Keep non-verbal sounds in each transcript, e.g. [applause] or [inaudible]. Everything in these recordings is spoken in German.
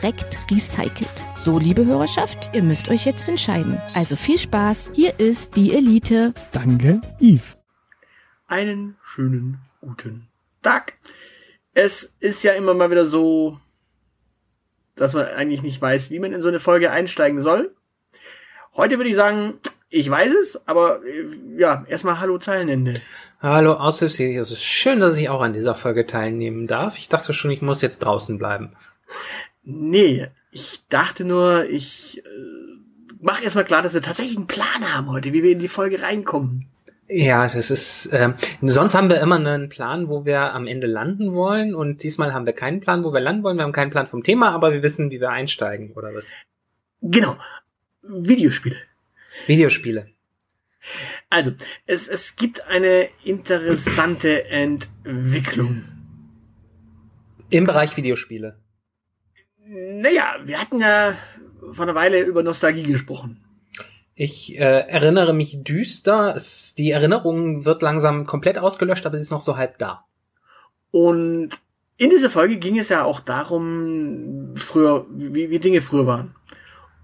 korrekt recycelt. So, liebe Hörerschaft, ihr müsst euch jetzt entscheiden. Also viel Spaß, hier ist die Elite. Danke, Yves. Einen schönen guten Tag. Es ist ja immer mal wieder so, dass man eigentlich nicht weiß, wie man in so eine Folge einsteigen soll. Heute würde ich sagen, ich weiß es, aber äh, ja, erstmal Hallo Zeilenende. Hallo Aushilfsjäger, es ist schön, dass ich auch an dieser Folge teilnehmen darf. Ich dachte schon, ich muss jetzt draußen bleiben. Nee, ich dachte nur, ich äh, mach erstmal klar, dass wir tatsächlich einen Plan haben heute, wie wir in die Folge reinkommen. Ja, das ist. Ähm, sonst haben wir immer einen Plan, wo wir am Ende landen wollen, und diesmal haben wir keinen Plan, wo wir landen wollen. Wir haben keinen Plan vom Thema, aber wir wissen, wie wir einsteigen, oder was? Genau. Videospiele. Videospiele. Also, es, es gibt eine interessante Entwicklung. Im Bereich Videospiele. Naja, wir hatten ja vor einer Weile über Nostalgie gesprochen. Ich äh, erinnere mich düster. Es, die Erinnerung wird langsam komplett ausgelöscht, aber sie ist noch so halb da. Und in dieser Folge ging es ja auch darum, früher, wie, wie Dinge früher waren.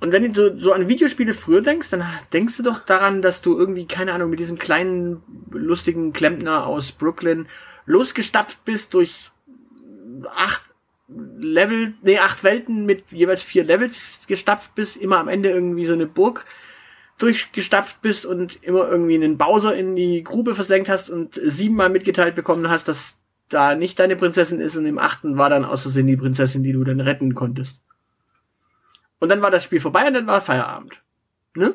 Und wenn du so, so an Videospiele früher denkst, dann denkst du doch daran, dass du irgendwie, keine Ahnung, mit diesem kleinen, lustigen Klempner aus Brooklyn losgestapft bist durch acht Level, nee, acht Welten mit jeweils vier Levels gestapft bist, immer am Ende irgendwie so eine Burg durchgestapft bist und immer irgendwie einen Bowser in die Grube versenkt hast und siebenmal mitgeteilt bekommen hast, dass da nicht deine Prinzessin ist und im achten war dann aus Versehen die Prinzessin, die du dann retten konntest. Und dann war das Spiel vorbei und dann war Feierabend. Ne?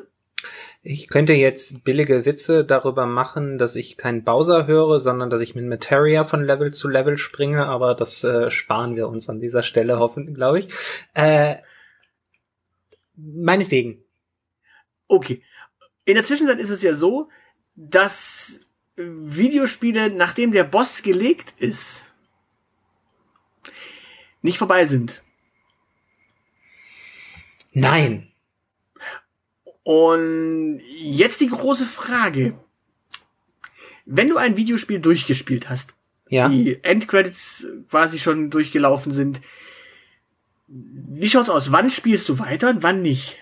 Ich könnte jetzt billige Witze darüber machen, dass ich keinen Bowser höre, sondern dass ich mit Materia von Level zu Level springe, aber das äh, sparen wir uns an dieser Stelle hoffen, glaube ich. Äh, meinetwegen. Okay. In der Zwischenzeit ist es ja so, dass Videospiele, nachdem der Boss gelegt ist, nicht vorbei sind. Nein. Und jetzt die große Frage. Wenn du ein Videospiel durchgespielt hast, Ja. die Endcredits quasi schon durchgelaufen sind, wie schaut's aus? Wann spielst du weiter und wann nicht?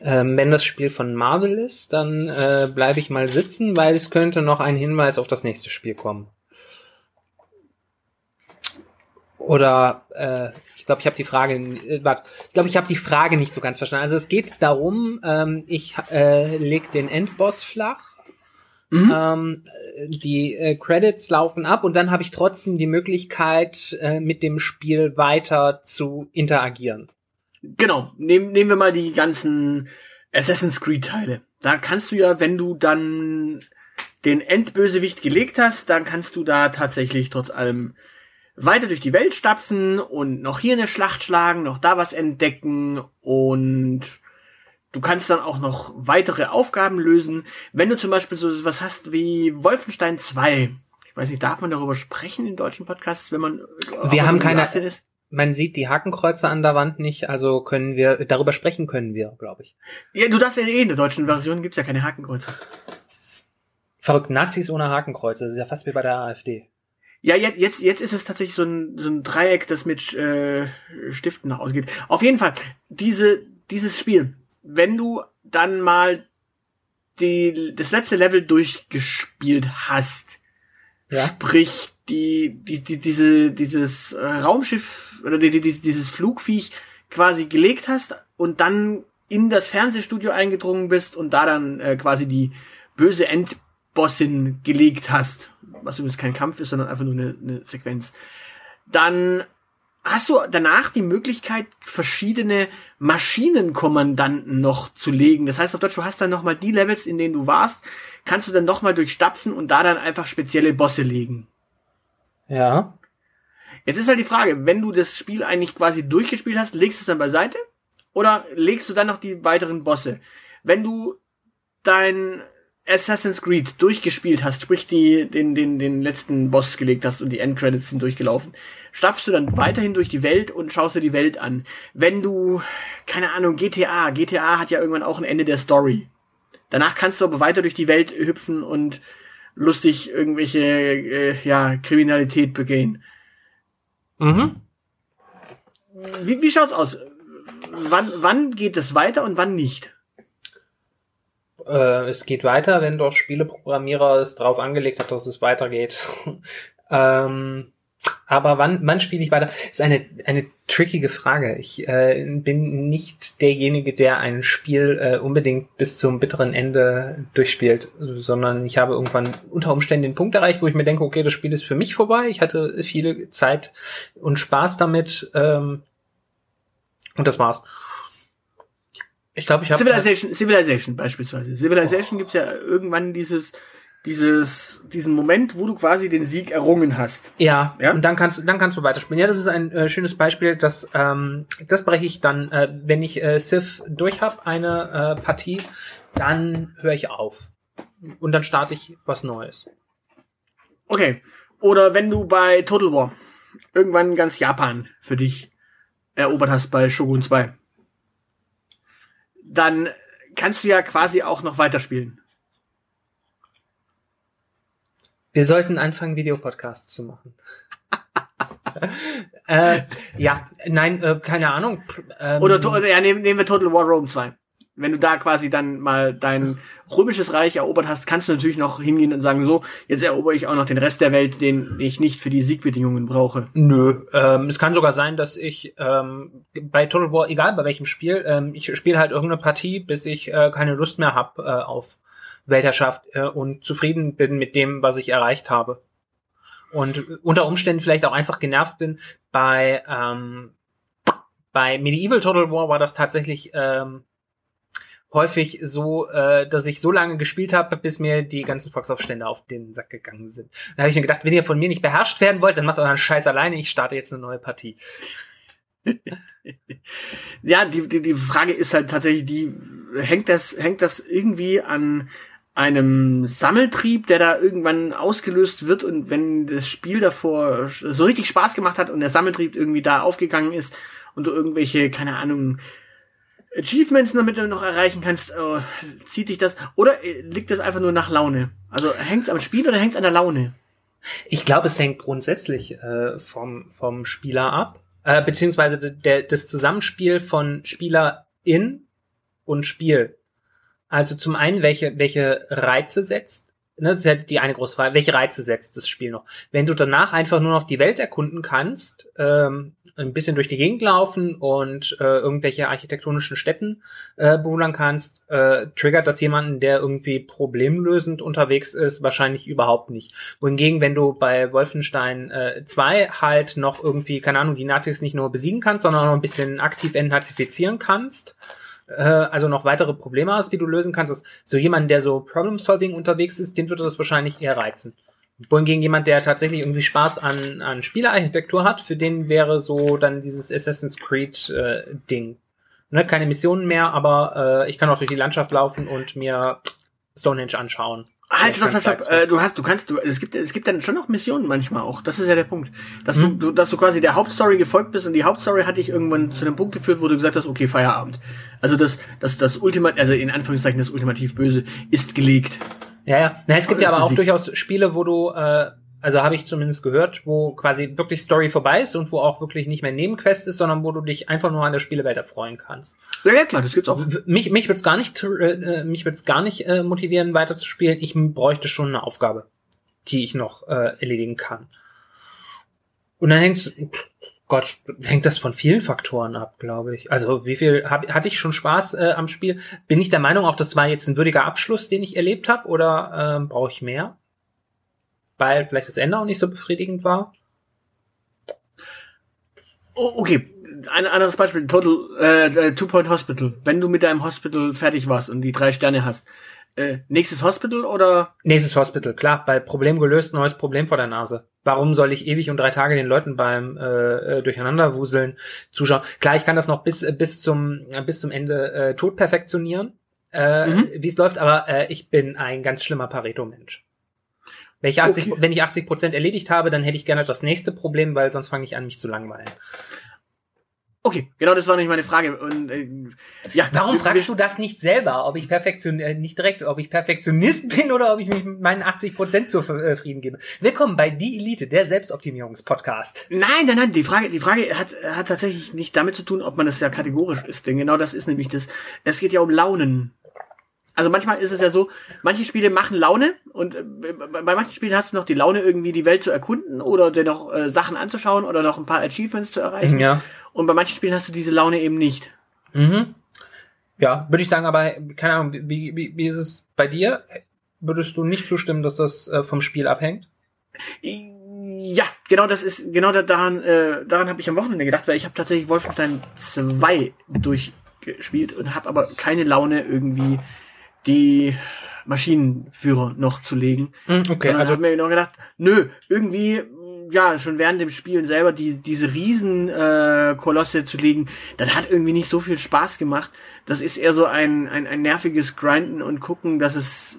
Ähm, wenn das Spiel von Marvel ist, dann äh, bleibe ich mal sitzen, weil es könnte noch ein Hinweis auf das nächste Spiel kommen. Oder äh, glaube, ich habe die Frage, äh, warte, ich glaube, ich habe die Frage nicht so ganz verstanden. Also es geht darum, ähm, ich äh, leg den Endboss flach. Mhm. Ähm, die äh, Credits laufen ab und dann habe ich trotzdem die Möglichkeit, äh, mit dem Spiel weiter zu interagieren. Genau, nehmen, nehmen wir mal die ganzen Assassin's Creed Teile. Da kannst du ja, wenn du dann den Endbösewicht gelegt hast, dann kannst du da tatsächlich trotz allem weiter durch die Welt stapfen und noch hier eine Schlacht schlagen, noch da was entdecken und du kannst dann auch noch weitere Aufgaben lösen. Wenn du zum Beispiel so was hast wie Wolfenstein 2, ich weiß nicht, darf man darüber sprechen in deutschen Podcasts, wenn man Wir haben keine- 18 ist? Man sieht die Hakenkreuze an der Wand nicht, also können wir, darüber sprechen können wir, glaube ich. Ja, du darfst ja eh in der deutschen Version gibt's ja keine Hakenkreuze. Verrückt, Nazis ohne Hakenkreuze, das ist ja fast wie bei der AfD. Ja, jetzt, jetzt, jetzt ist es tatsächlich so ein, so ein Dreieck, das mit äh, Stiften nach ausgeht. Auf jeden Fall, diese, dieses Spiel, wenn du dann mal die, das letzte Level durchgespielt hast, Ja. sprich die, die, die diese, dieses äh, Raumschiff oder die, die, dieses Flugviech quasi gelegt hast und dann in das Fernsehstudio eingedrungen bist und da dann äh, quasi die böse Endbossin gelegt hast, was übrigens kein Kampf ist, sondern einfach nur eine, eine Sequenz, dann hast du danach die Möglichkeit, verschiedene Maschinenkommandanten noch zu legen. Das heißt auf Deutsch, du hast dann nochmal die Levels, in denen du warst, kannst du dann nochmal durchstapfen und da dann einfach spezielle Bosse legen. Ja. Jetzt ist halt die Frage, wenn du das Spiel eigentlich quasi durchgespielt hast, legst du es dann beiseite? Oder legst du dann noch die weiteren Bosse? Wenn du dein Assassin's Creed durchgespielt hast, sprich die, den, den, den letzten Boss gelegt hast und die Endcredits sind durchgelaufen, stapfst du dann weiterhin durch die Welt und schaust dir die Welt an. Wenn du, keine Ahnung, GTA, GTA hat ja irgendwann auch ein Ende der Story. Danach kannst du aber weiter durch die Welt hüpfen und lustig irgendwelche, äh, ja, Kriminalität begehen. Mhm. Wie, wie schaut's aus? Wann, wann geht es weiter und wann nicht? Äh, es geht weiter, wenn der Spieleprogrammierer es drauf angelegt hat, dass es weitergeht. [laughs] ähm, aber wann, wann spiele ich weiter? Ist eine, eine trickige Frage. Ich äh, bin nicht derjenige, der ein Spiel äh, unbedingt bis zum bitteren Ende durchspielt, sondern ich habe irgendwann unter Umständen den Punkt erreicht, wo ich mir denke, okay, das Spiel ist für mich vorbei. Ich hatte viel Zeit und Spaß damit. Ähm, und das war's. Ich glaube, ich habe Civilization, Civilization beispielsweise. Civilization oh. gibt's ja irgendwann dieses dieses diesen Moment, wo du quasi den Sieg errungen hast. Ja, ja? und dann kannst dann kannst du weiterspielen. Ja, das ist ein äh, schönes Beispiel, das ähm, das breche ich dann, äh, wenn ich äh, Civ durch habe eine äh, Partie, dann höre ich auf und dann starte ich was Neues. Okay. Oder wenn du bei Total War irgendwann ganz Japan für dich erobert hast bei Shogun 2 dann kannst du ja quasi auch noch weiterspielen. Wir sollten anfangen, Videopodcasts zu machen. [laughs] äh, ja, nein, äh, keine Ahnung. Ähm, oder, ja, nehmen, nehmen wir Total War Rome 2 wenn du da quasi dann mal dein römisches Reich erobert hast, kannst du natürlich noch hingehen und sagen, so, jetzt erobere ich auch noch den Rest der Welt, den ich nicht für die Siegbedingungen brauche. Nö, ähm, es kann sogar sein, dass ich ähm, bei Total War, egal bei welchem Spiel, ähm, ich spiele halt irgendeine Partie, bis ich äh, keine Lust mehr habe äh, auf Weltherrschaft äh, und zufrieden bin mit dem, was ich erreicht habe. Und unter Umständen vielleicht auch einfach genervt bin. Bei ähm, bei Medieval Total War war das tatsächlich ähm, häufig so, äh, dass ich so lange gespielt habe, bis mir die ganzen Volksaufstände auf den Sack gegangen sind. Da habe ich mir gedacht, wenn ihr von mir nicht beherrscht werden wollt, dann macht euren Scheiß alleine, ich starte jetzt eine neue Partie. ja, die, die, die Frage ist halt tatsächlich, die hängt das, hängt das irgendwie an einem Sammeltrieb, der da irgendwann ausgelöst wird und wenn das Spiel davor so richtig Spaß gemacht hat und der Sammeltrieb irgendwie da aufgegangen ist und du irgendwelche, keine Ahnung, Achievements damit du noch erreichen kannst, oh, zieht dich das oder äh, liegt das einfach nur nach Laune? Also hängt's am Spiel oder hängt's an der Laune? Ich glaube, es hängt grundsätzlich äh, vom vom Spieler ab, äh, beziehungsweise der, das Zusammenspiel von Spielerin und Spiel. Also zum einen, welche welche Reize setzt Ne, das ist ja die eine große Frage. Welche Reize setzt das Spiel noch? Wenn du danach einfach nur noch die Welt erkunden kannst, ähm, ein bisschen durch die Gegend laufen und äh, irgendwelche architektonischen Städten äh, bewundern kannst, äh, triggert das jemanden, der irgendwie problemlösend unterwegs ist, wahrscheinlich überhaupt nicht. Wohingegen, wenn du bei Wolfenstein äh, 2 halt noch irgendwie, keine Ahnung, die Nazis nicht nur besiegen kannst, sondern auch noch ein bisschen aktiv entnazifizieren kannst, äh, also noch weitere Probleme hast, die du lösen kannst. So jemand, der so Problem-Solving unterwegs ist, den würde das wahrscheinlich eher reizen. Wohingegen jemand, der tatsächlich irgendwie Spaß an, an Spielerarchitektur hat, für den wäre so dann dieses Assassin's Creed äh, Ding. Ne, keine Missionen mehr, aber äh, ich kann auch durch die Landschaft laufen und mir Stonehenge anschauen. Halt, stopp, stopp, stopp. Äh, du hast, du kannst, du, es gibt, es gibt dann schon noch Missionen manchmal auch. Das ist ja der Punkt, dass hm. du, dass du quasi der Hauptstory gefolgt bist und die Hauptstory hat dich irgendwann zu dem Punkt geführt, wo du gesagt hast, okay, Feierabend. Also das, das, das Ultimat, also in Anführungszeichen das ultimativ Böse ist gelegt. Ja, ja. Na, es gibt ja aber auch durchaus Spiele, wo du, äh, also habe ich zumindest gehört, wo quasi wirklich Story vorbei ist und wo auch wirklich nicht mehr Nebenquest ist, sondern wo du dich einfach nur an der Spielewelt erfreuen kannst. Ja, ja klar, das gibt's auch. Mich, mich wird's gar nicht, äh, mich wird's gar nicht äh, motivieren, weiterzuspielen. Ich bräuchte schon eine Aufgabe, die ich noch äh, erledigen kann. Und dann hängt's, Gott, hängt das von vielen Faktoren ab, glaube ich. Also wie viel hab, hatte ich schon Spaß äh, am Spiel? Bin ich der Meinung, auch das war jetzt ein würdiger Abschluss, den ich erlebt habe, oder ähm, brauche ich mehr? weil vielleicht das Ende auch nicht so befriedigend war? Oh, okay, ein anderes Beispiel, Total, äh, Two Point Hospital. Wenn du mit deinem Hospital fertig warst und die drei Sterne hast, äh, nächstes Hospital oder? Nächstes Hospital, klar, weil Problem gelöst, neues Problem vor der Nase. Warum soll ich ewig und drei Tage den Leuten beim äh, äh Durcheinanderwuseln zuschauen? Klar, ich kann das noch bis bis zum bis zum Ende äh, tot perfektionieren, äh, mhm. wie es läuft, aber äh, ich bin ein ganz schlimmer Pareto-Mensch. Wenn ich 80, okay. wenn ich 80 Prozent erledigt habe, dann hätte ich gerne das nächste Problem, weil sonst fange ich an, mich zu langweilen. Okay, genau das war nicht meine Frage. Und, äh, ja, Warum wir, fragst wir, du das nicht selber, ob ich Perfektion, äh, nicht direkt, ob ich Perfektionist [laughs] bin oder ob ich mich mit meinen 80 Prozent zufrieden äh, gebe? Willkommen bei Die Elite, der Selbstoptimierungspodcast. Nein, nein, nein, die Frage, die Frage hat, hat tatsächlich nicht damit zu tun, ob man das ja kategorisch ist, denn genau das ist nämlich das. Es geht ja um Launen. Also manchmal ist es ja so, manche Spiele machen Laune und äh, bei manchen Spielen hast du noch die Laune, irgendwie die Welt zu erkunden oder dir noch äh, Sachen anzuschauen oder noch ein paar Achievements zu erreichen. Ja. Und bei manchen Spielen hast du diese Laune eben nicht. Mhm. Ja, würde ich sagen, aber keine Ahnung, wie, wie, wie ist es bei dir? Würdest du nicht zustimmen, dass das äh, vom Spiel abhängt? Ja, genau das ist, genau daran, äh, daran habe ich am Wochenende gedacht, weil ich habe tatsächlich Wolfenstein 2 durchgespielt und habe aber keine Laune irgendwie die Maschinenführer noch zu legen. Mhm, okay, Sondern also habe mir noch gedacht, nö, irgendwie ja, schon während dem Spielen selber die, diese riesen äh, Kolosse zu legen, das hat irgendwie nicht so viel Spaß gemacht. Das ist eher so ein, ein, ein nerviges Grinden und gucken, dass es.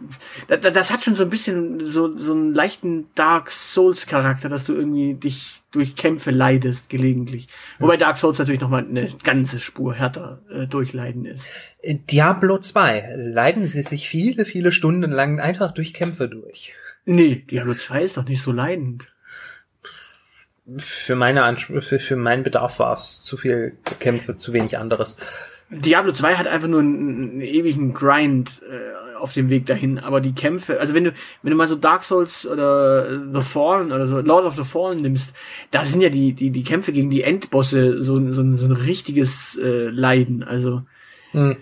Das, das hat schon so ein bisschen so, so einen leichten Dark Souls-Charakter, dass du irgendwie dich durch Kämpfe leidest gelegentlich. Wobei Dark Souls natürlich nochmal eine ganze Spur härter äh, durchleiden ist. Diablo 2 leiden sie sich viele, viele Stunden lang einfach durch Kämpfe durch. Nee, Diablo 2 ist doch nicht so leidend für meine Ansprüche, für meinen Bedarf war es zu viel Kämpfe, zu wenig anderes. Diablo 2 hat einfach nur einen, einen ewigen Grind äh, auf dem Weg dahin, aber die Kämpfe, also wenn du wenn du mal so Dark Souls oder The Fallen oder so Lord of the Fallen nimmst, da sind ja die die die Kämpfe gegen die Endbosse so so, so ein richtiges äh, Leiden, also hm.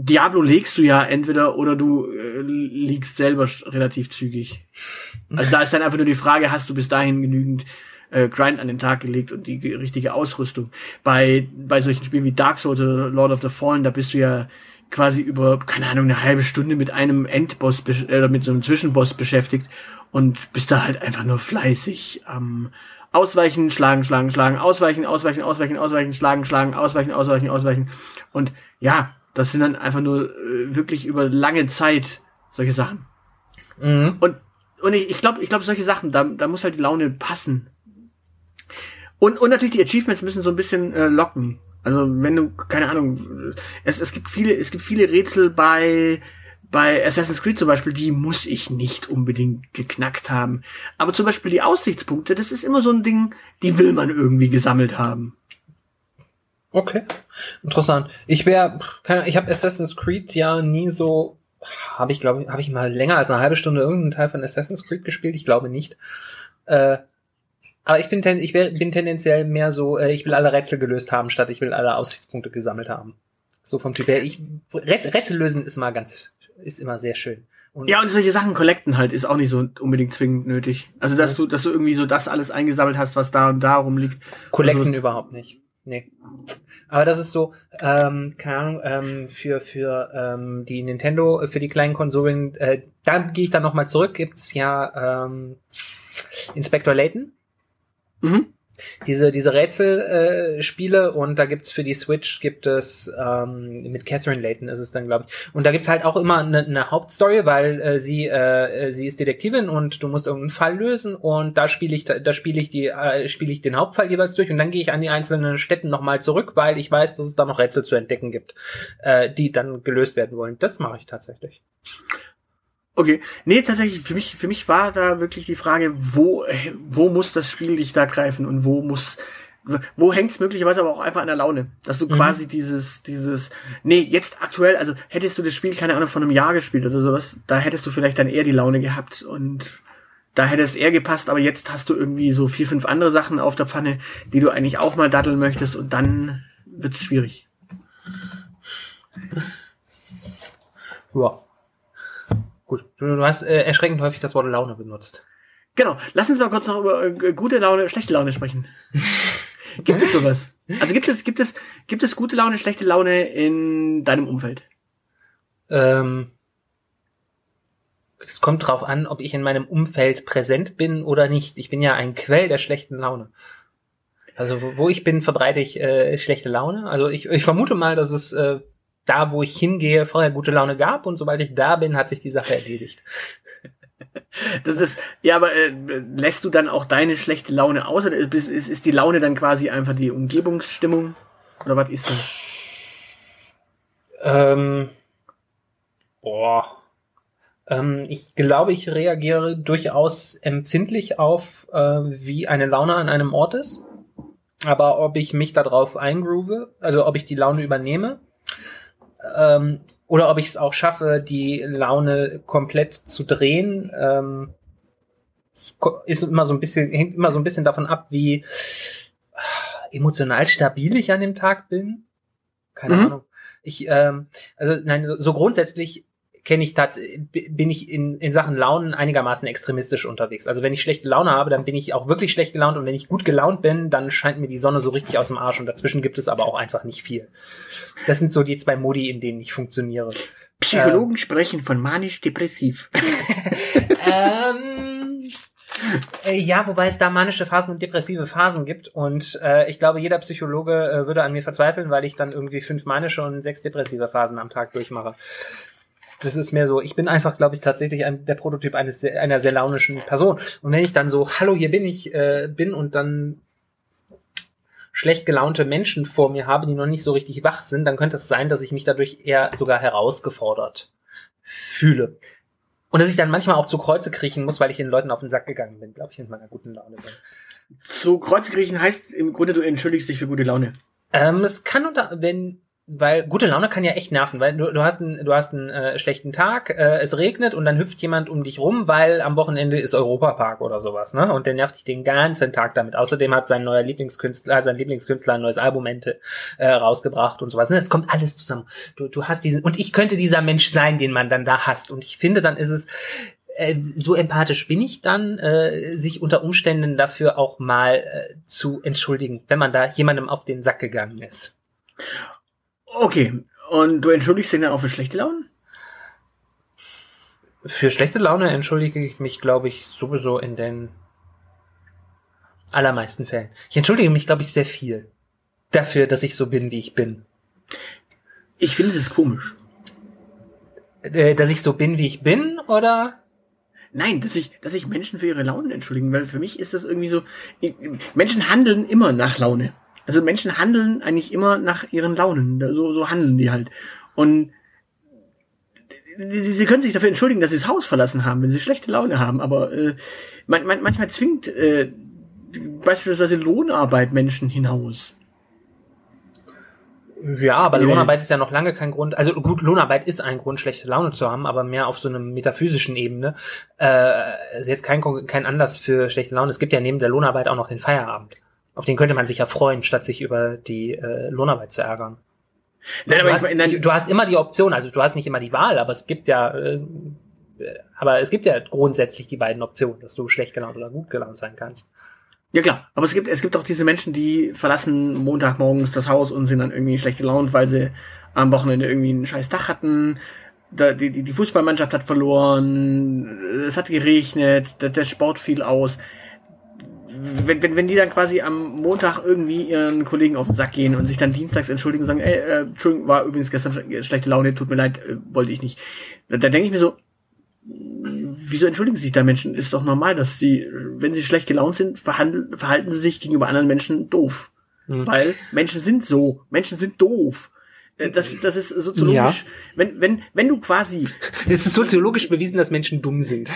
Diablo legst du ja entweder oder du äh, liegst selber relativ zügig. Also da ist dann einfach nur die Frage, hast du bis dahin genügend äh, Grind an den Tag gelegt und die richtige Ausrüstung. Bei, bei solchen Spielen wie Dark Souls oder Lord of the Fallen, da bist du ja quasi über, keine Ahnung, eine halbe Stunde mit einem Endboss äh, oder mit so einem Zwischenboss beschäftigt und bist da halt einfach nur fleißig am Ausweichen, schlagen, schlagen, schlagen, ausweichen, ausweichen, ausweichen, ausweichen, schlagen, schlagen, ausweichen, ausweichen, ausweichen. Und ja, das sind dann einfach nur äh, wirklich über lange Zeit solche Sachen. Mhm. Und, und ich, ich glaube, ich glaube, solche Sachen, da, da muss halt die Laune passen. Und, und natürlich die Achievements müssen so ein bisschen äh, locken. Also wenn du, keine Ahnung, es, es gibt viele, es gibt viele Rätsel bei, bei Assassin's Creed zum Beispiel, die muss ich nicht unbedingt geknackt haben. Aber zum Beispiel die Aussichtspunkte, das ist immer so ein Ding, die will man irgendwie gesammelt haben. Okay, interessant. Ich wäre, ich habe Assassin's Creed ja nie so, habe ich glaube, habe ich mal länger als eine halbe Stunde irgendeinen Teil von Assassin's Creed gespielt. Ich glaube nicht. Äh, aber ich bin, ten, ich bin tendenziell mehr so, äh, ich will alle Rätsel gelöst haben, statt ich will alle Aussichtspunkte gesammelt haben. So vom Typ her. Ich, Rätsel lösen ist immer ganz, ist immer sehr schön. Und ja, und solche Sachen collecten halt ist auch nicht so unbedingt zwingend nötig. Also, dass du, dass du irgendwie so das alles eingesammelt hast, was da und da rumliegt. Collecten also, überhaupt nicht. Nee. Aber das ist so, ähm, keine Ahnung, ähm, für, für ähm, die Nintendo, für die kleinen Konsolen, äh, da gehe ich dann nochmal zurück, gibt's ja ähm, Inspector Layton. Mhm. Diese, diese Rätselspiele äh, und da gibt's für die Switch gibt es ähm, mit Catherine Layton ist es dann, glaube ich. Und da gibt's halt auch immer eine, eine Hauptstory, weil äh, sie, äh, sie ist Detektivin und du musst irgendeinen Fall lösen und da spiele ich, da spiele ich die, äh, spiele ich den Hauptfall jeweils durch und dann gehe ich an die einzelnen Städten nochmal zurück, weil ich weiß, dass es da noch Rätsel zu entdecken gibt, äh, die dann gelöst werden wollen. Das mache ich tatsächlich. Okay, nee, tatsächlich, für mich, für mich war da wirklich die Frage, wo, wo muss das Spiel dich da greifen und wo muss, wo hängt's möglicherweise aber auch einfach an der Laune, dass du mhm. quasi dieses, dieses, nee, jetzt aktuell, also hättest du das Spiel, keine Ahnung, von einem Jahr gespielt oder sowas, da hättest du vielleicht dann eher die Laune gehabt und da hätte es eher gepasst, aber jetzt hast du irgendwie so vier, fünf andere Sachen auf der Pfanne, die du eigentlich auch mal daddeln möchtest und dann wird's schwierig. Ja. Gut, du, du hast äh, erschreckend häufig das Wort Laune benutzt. Genau. Lass uns mal kurz noch über äh, gute Laune, schlechte Laune sprechen. [laughs] Gibt es sowas? Also gibt es, gibt es, gibt es gute Laune, schlechte Laune in deinem Umfeld? Ähm, es kommt drauf an, ob ich in meinem Umfeld präsent bin oder nicht. Ich bin ja ein Quell der schlechten Laune. Also wo, wo ich bin, verbreite ich äh, schlechte Laune. Also ich, ich vermute mal, dass es äh, da, wo ich hingehe, vorher gute Laune gab und sobald ich da bin, hat sich die Sache erledigt. [laughs] Das ist, ja, aber äh, lässt du dann auch deine schlechte Laune aus oder ist, ist, die Laune dann quasi einfach die Umgebungsstimmung? Oder was ist das? Ähm, boah. Ähm, ich glaube, ich reagiere durchaus empfindlich auf, äh, wie eine Laune an einem Ort ist. Aber ob ich mich darauf eingroove, also ob ich die Laune übernehme, ähm, oder ob ich es auch schaffe, die Laune komplett zu drehen, ähm, ist immer so ein bisschen, hängt immer so ein bisschen davon ab, wie emotional stabil ich an dem Tag bin. Keine mhm. Ahnung. Ich, ähm, also nein, so grundsätzlich kenne ich tats bin ich in, in Sachen Launen einigermaßen extremistisch unterwegs. Also wenn ich schlechte Laune habe, dann bin ich auch wirklich schlecht gelaunt und wenn ich gut gelaunt bin, dann scheint mir die Sonne so richtig aus dem Arsch und dazwischen gibt es aber auch einfach nicht viel. Das sind so die zwei Modi, in denen ich funktioniere. Psychologen ähm, sprechen von manisch-depressiv. [laughs] ähm, äh, ja, wobei es da manische Phasen und depressive Phasen gibt. Und äh, ich glaube, jeder Psychologe äh, würde an mir verzweifeln, weil ich dann irgendwie fünf manische und sechs depressive Phasen am Tag durchmache das ist mehr so, ich bin einfach, glaube ich, tatsächlich ein, der Prototyp eines einer sehr launischen Person. Und wenn ich dann so, hallo, hier bin ich, äh, bin und dann schlecht gelaunte Menschen vor mir habe, die noch nicht so richtig wach sind, dann könnte es sein, dass ich mich dadurch eher sogar herausgefordert fühle. Und dass ich dann manchmal auch zu Kreuze kriechen muss, weil ich den Leuten auf den Sack gegangen bin, glaube ich, mit meiner guten Laune bin. Zu Kreuze kriechen heißt im Grunde, du entschuldigst dich für gute Laune. Ähm, es kann unter, wenn weil gute Laune kann ja echt nerven, weil du, du hast einen, du hast einen äh, schlechten Tag, äh, es regnet und dann hüpft jemand um dich rum, weil am Wochenende ist Europapark oder sowas, ne? Und der nervt dich den ganzen Tag damit. Außerdem hat sein neuer Lieblingskünstler, sein Lieblingskünstler ein neues Album äh, rausgebracht und sowas. Ne? Es kommt alles zusammen. Du, du hast diesen und ich könnte dieser Mensch sein, den man dann da hasst. Und ich finde, dann ist es äh, so empathisch bin ich dann, äh, sich unter Umständen dafür auch mal äh, zu entschuldigen, wenn man da jemandem auf den Sack gegangen ist. Okay. Und du entschuldigst dich dann auch für schlechte Laune? Für schlechte Laune entschuldige ich mich, glaube ich, sowieso in den allermeisten Fällen. Ich entschuldige mich, glaube ich, sehr viel dafür, dass ich so bin, wie ich bin. Ich finde das komisch. Äh, dass ich so bin, wie ich bin, oder? Nein, dass ich, dass ich Menschen für ihre Launen entschuldigen, weil für mich ist das irgendwie so, Menschen handeln immer nach Laune. Also Menschen handeln eigentlich immer nach ihren Launen. So, so handeln die halt. Und sie können sich dafür entschuldigen, dass sie das Haus verlassen haben, wenn sie schlechte Laune haben, aber äh, man, man, manchmal zwingt äh, beispielsweise Lohnarbeit Menschen hinaus. Ja, aber Lohnarbeit ist ja noch lange kein Grund. Also gut, Lohnarbeit ist ein Grund, schlechte Laune zu haben, aber mehr auf so einer metaphysischen Ebene. Äh, ist jetzt kein, kein Anlass für schlechte Laune. Es gibt ja neben der Lohnarbeit auch noch den Feierabend. Auf den könnte man sich ja freuen, statt sich über die äh, Lohnarbeit zu ärgern. Nein, aber du, hast, meine, du hast immer die Option, also du hast nicht immer die Wahl, aber es gibt ja, äh, aber es gibt ja grundsätzlich die beiden Optionen, dass du schlecht gelaunt oder gut gelaunt sein kannst. Ja klar, aber es gibt es gibt auch diese Menschen, die verlassen Montagmorgens das Haus und sind dann irgendwie schlecht gelaunt, weil sie am Wochenende irgendwie einen scheiß Tag hatten. Da, die, die Fußballmannschaft hat verloren, es hat geregnet, der, der Sport fiel aus wenn, wenn, wenn die dann quasi am Montag irgendwie ihren Kollegen auf den Sack gehen und sich dann dienstags entschuldigen und sagen, ey, äh, Entschuldigung, war übrigens gestern schlechte Laune, tut mir leid, äh, wollte ich nicht. Da, da denke ich mir so, wieso entschuldigen sich da Menschen? Ist doch normal, dass sie, wenn sie schlecht gelaunt sind, verhalten sie sich gegenüber anderen Menschen doof. Mhm. Weil Menschen sind so, Menschen sind doof. Äh, das, das ist soziologisch. Ja. Wenn, wenn, wenn du quasi. Es ist soziologisch bewiesen, dass Menschen dumm sind.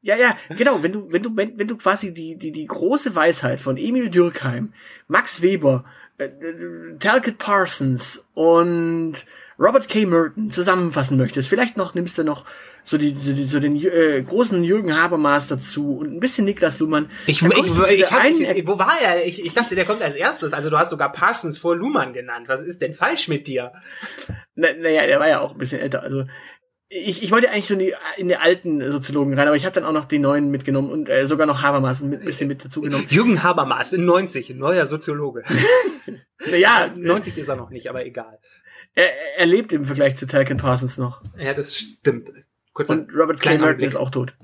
Ja, ja, genau. Wenn du, wenn du, wenn, wenn du quasi die, die, die große Weisheit von Emil Dürkheim, Max Weber, äh, äh, Talcott Parsons und Robert K. Merton zusammenfassen möchtest, vielleicht noch nimmst du noch so die, so, die, so den äh, großen Jürgen Habermas dazu und ein bisschen Niklas Luhmann. Ich, ich, ich, hab, ich, wo war er? Ich, ich dachte, der kommt als erstes. Also du hast sogar Parsons vor Luhmann genannt. Was ist denn falsch mit dir? Naja, na der war ja auch ein bisschen älter. Also ich, ich wollte eigentlich in die, in die alten Soziologen rein, aber ich habe dann auch noch die neuen mitgenommen und äh, sogar noch Habermas ein bisschen mit dazu genommen. Jürgen Habermas in 90, ein neuer Soziologe. [laughs] naja, 90 ist er noch nicht, aber egal. Er, er lebt im Vergleich zu Talcott Parsons noch. Ja, das stimmt. Kurz und Robert Clay Merton ist auch tot.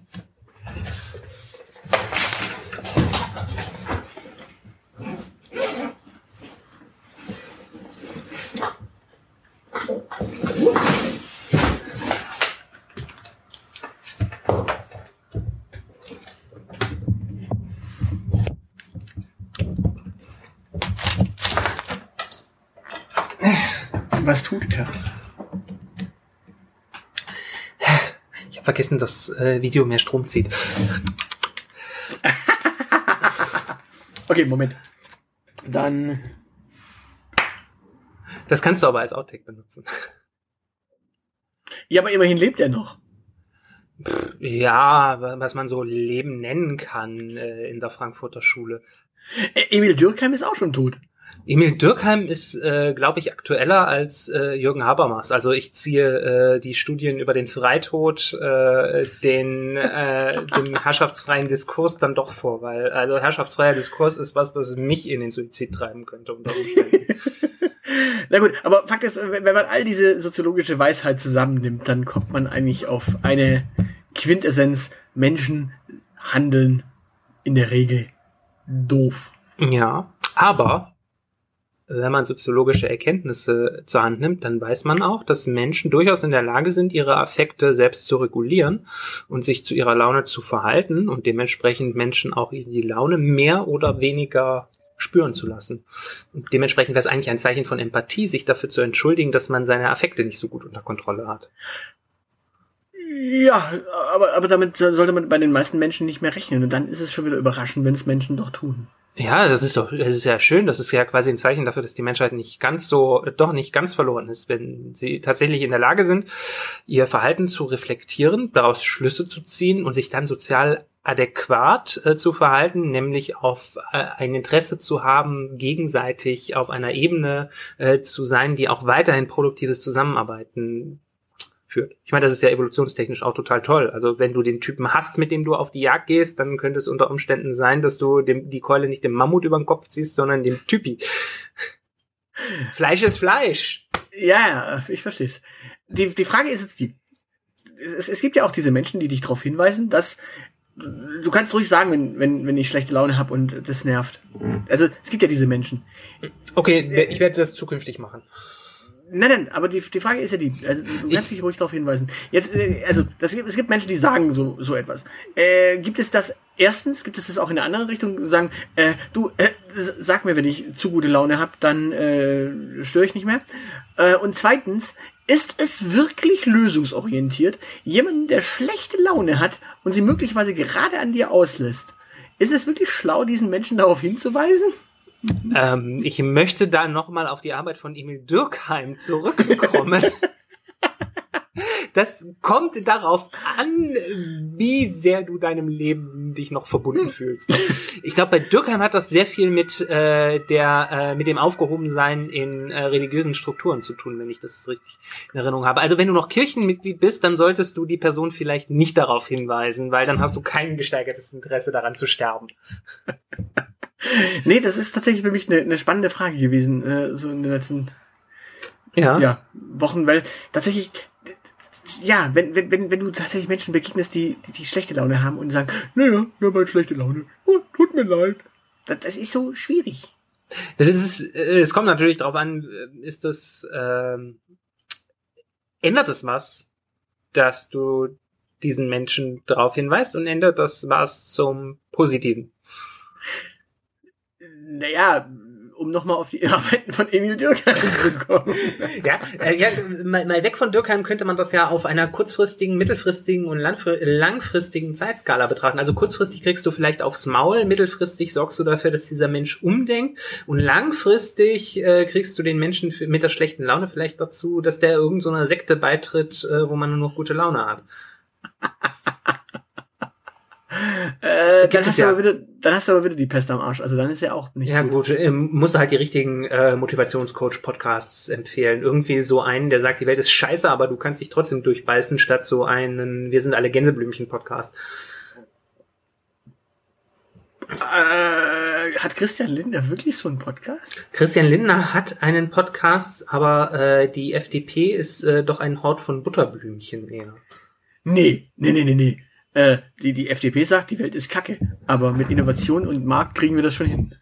Was tut er? Ich habe vergessen, dass äh, Video mehr Strom zieht. [laughs] okay, Moment. Dann. Das kannst du aber als Outtake benutzen. Ja, aber immerhin lebt er noch. Ja, was man so Leben nennen kann äh, in der Frankfurter Schule. Emil Dürkheim ist auch schon tot. Emil Dürkheim ist, äh, glaube ich, aktueller als äh, Jürgen Habermas. Also ich ziehe äh, die Studien über den Freitod, äh, den, äh, den herrschaftsfreien Diskurs dann doch vor, weil also herrschaftsfreier Diskurs ist was, was mich in den Suizid treiben könnte unter Umständen. [laughs] Na gut, aber Fakt ist, wenn man all diese soziologische Weisheit zusammennimmt, dann kommt man eigentlich auf eine Quintessenz. Menschen handeln in der Regel doof. Ja, aber wenn man soziologische Erkenntnisse zur Hand nimmt, dann weiß man auch, dass Menschen durchaus in der Lage sind, ihre Affekte selbst zu regulieren und sich zu ihrer Laune zu verhalten und dementsprechend Menschen auch die Laune mehr oder weniger spüren zu lassen. Und dementsprechend wäre es eigentlich ein Zeichen von Empathie, sich dafür zu entschuldigen, dass man seine Affekte nicht so gut unter Kontrolle hat. Ja, aber, aber damit sollte man bei den meisten Menschen nicht mehr rechnen. Und dann ist es schon wieder überraschend, wenn es Menschen doch tun. Ja, das ist doch, das ist ja schön. Das ist ja quasi ein Zeichen dafür, dass die Menschheit nicht ganz so, doch nicht ganz verloren ist, wenn sie tatsächlich in der Lage sind, ihr Verhalten zu reflektieren, daraus Schlüsse zu ziehen und sich dann sozial adäquat äh, zu verhalten, nämlich auf äh, ein Interesse zu haben, gegenseitig auf einer Ebene äh, zu sein, die auch weiterhin produktives Zusammenarbeiten führt. Ich meine, das ist ja evolutionstechnisch auch total toll. Also wenn du den Typen hast, mit dem du auf die Jagd gehst, dann könnte es unter Umständen sein, dass du dem, die Keule nicht dem Mammut über den Kopf ziehst, sondern dem Typi. [laughs] Fleisch ist Fleisch. Ja, ich verstehe es. Die, die Frage ist jetzt die, es, es gibt ja auch diese Menschen, die dich darauf hinweisen, dass du kannst ruhig sagen, wenn, wenn, wenn ich schlechte Laune habe und das nervt. Also es gibt ja diese Menschen. Okay, ich werde das zukünftig machen. Nein, nein, aber die, die Frage ist ja die, also du kannst dich ruhig darauf hinweisen. Jetzt, äh, also das, es gibt Menschen, die sagen so, so etwas. Äh, gibt es das, erstens, gibt es das auch in eine andere Richtung, sagen, äh, du, äh, sag mir, wenn ich zu gute Laune habe, dann äh, störe ich nicht mehr. Äh, und zweitens, ist es wirklich lösungsorientiert, jemanden, der schlechte Laune hat und sie möglicherweise gerade an dir auslässt, ist es wirklich schlau, diesen Menschen darauf hinzuweisen? Ähm, ich möchte da nochmal auf die Arbeit von Emil Dürkheim zurückkommen. das kommt darauf an, wie sehr du deinem Leben dich noch verbunden fühlst. Ich glaube, bei Dürkheim hat das sehr viel mit äh, der äh, mit dem Aufgehobensein in äh, religiösen Strukturen zu tun, wenn ich das richtig in Erinnerung habe. Also wenn du noch Kirchenmitglied bist, dann solltest du die Person vielleicht nicht darauf hinweisen, weil dann hast du kein gesteigertes Interesse daran zu sterben. Nee, das ist tatsächlich für mich eine, eine spannende Frage gewesen, äh, so in den letzten ja. Ja, Wochen, weil tatsächlich, ja, wenn, wenn, wenn, wenn du tatsächlich Menschen begegnest, die, die, die schlechte Laune haben und sagen, naja, ich habe halt schlechte Laune, oh, tut mir leid. Das, das ist so schwierig. Das ist, äh, es kommt natürlich darauf an, äh, ist das, ähm, ändert es was, dass du diesen Menschen darauf hinweist und ändert das was zum Positiven? Naja, um nochmal auf die [laughs] Arbeiten von Emil Dürkheim zu kommen. [laughs] ja, äh, ja mal, mal weg von Dürkheim könnte man das ja auf einer kurzfristigen, mittelfristigen und langfristigen Zeitskala betrachten. Also kurzfristig kriegst du vielleicht aufs Maul, mittelfristig sorgst du dafür, dass dieser Mensch umdenkt und langfristig äh, kriegst du den Menschen für, mit der schlechten Laune vielleicht dazu, dass der irgendeiner so Sekte beitritt, äh, wo man nur noch gute Laune hat. [laughs] Äh, dann, hast ja. du aber wieder, dann hast du aber wieder die Pest am Arsch. Also dann ist ja auch nicht Ja gut. gut, ähm, musst du halt die richtigen äh, Motivationscoach-Podcasts empfehlen. Irgendwie so einen, der sagt, die Welt ist scheiße, aber du kannst dich trotzdem durchbeißen, statt so einen Wir sind alle Gänseblümchen-Podcast. Äh, hat Christian Lindner wirklich so einen Podcast? Christian Lindner hat einen Podcast, aber äh, die FDP ist äh, doch ein Hort von Butterblümchen eher. Nee, nee, nee, nee, nee. Äh, die, die FDP sagt, die Welt ist kacke. Aber mit Innovation und Markt kriegen wir das schon hin.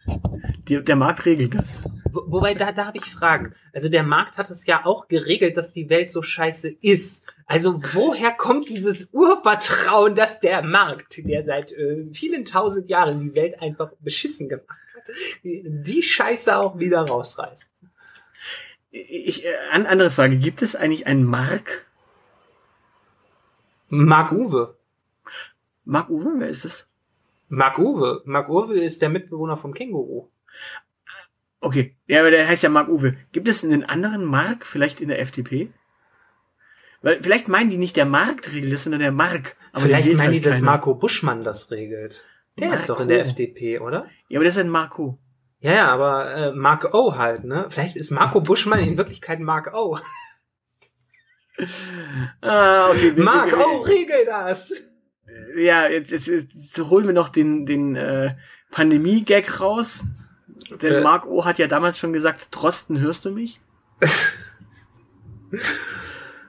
Die, der Markt regelt das. Wo, wobei, da, da habe ich Fragen. Also der Markt hat es ja auch geregelt, dass die Welt so scheiße ist. Also woher kommt dieses Urvertrauen, dass der Markt, der seit äh, vielen tausend Jahren die Welt einfach beschissen gemacht hat, die Scheiße auch wieder rausreißt? Ich, äh, an, andere Frage. Gibt es eigentlich einen Mark? Mark Uwe. Mark Uwe, wer ist das? Mark Uwe. Mark Uwe ist der Mitbewohner vom Känguru. Okay, ja, aber der heißt ja Mark Uwe. Gibt es einen anderen Mark vielleicht in der FDP? Weil vielleicht meinen die nicht der Markt regelt das, sondern der Mark. Aber Vielleicht meinen die, halt dass keiner. Marco Buschmann das regelt. Der ist doch in der Marco. FDP, oder? Ja, aber das ist ein Marco. Ja, ja, aber äh, Mark O halt, ne? Vielleicht ist Marco Buschmann in Wirklichkeit Mark O. Ah, okay. Mark O, regel das! Ja, jetzt, jetzt, jetzt holen wir noch den, den äh, Pandemie-Gag raus. Denn Äh. Mark O. hat ja damals schon gesagt, Drosten, hörst du mich? [laughs]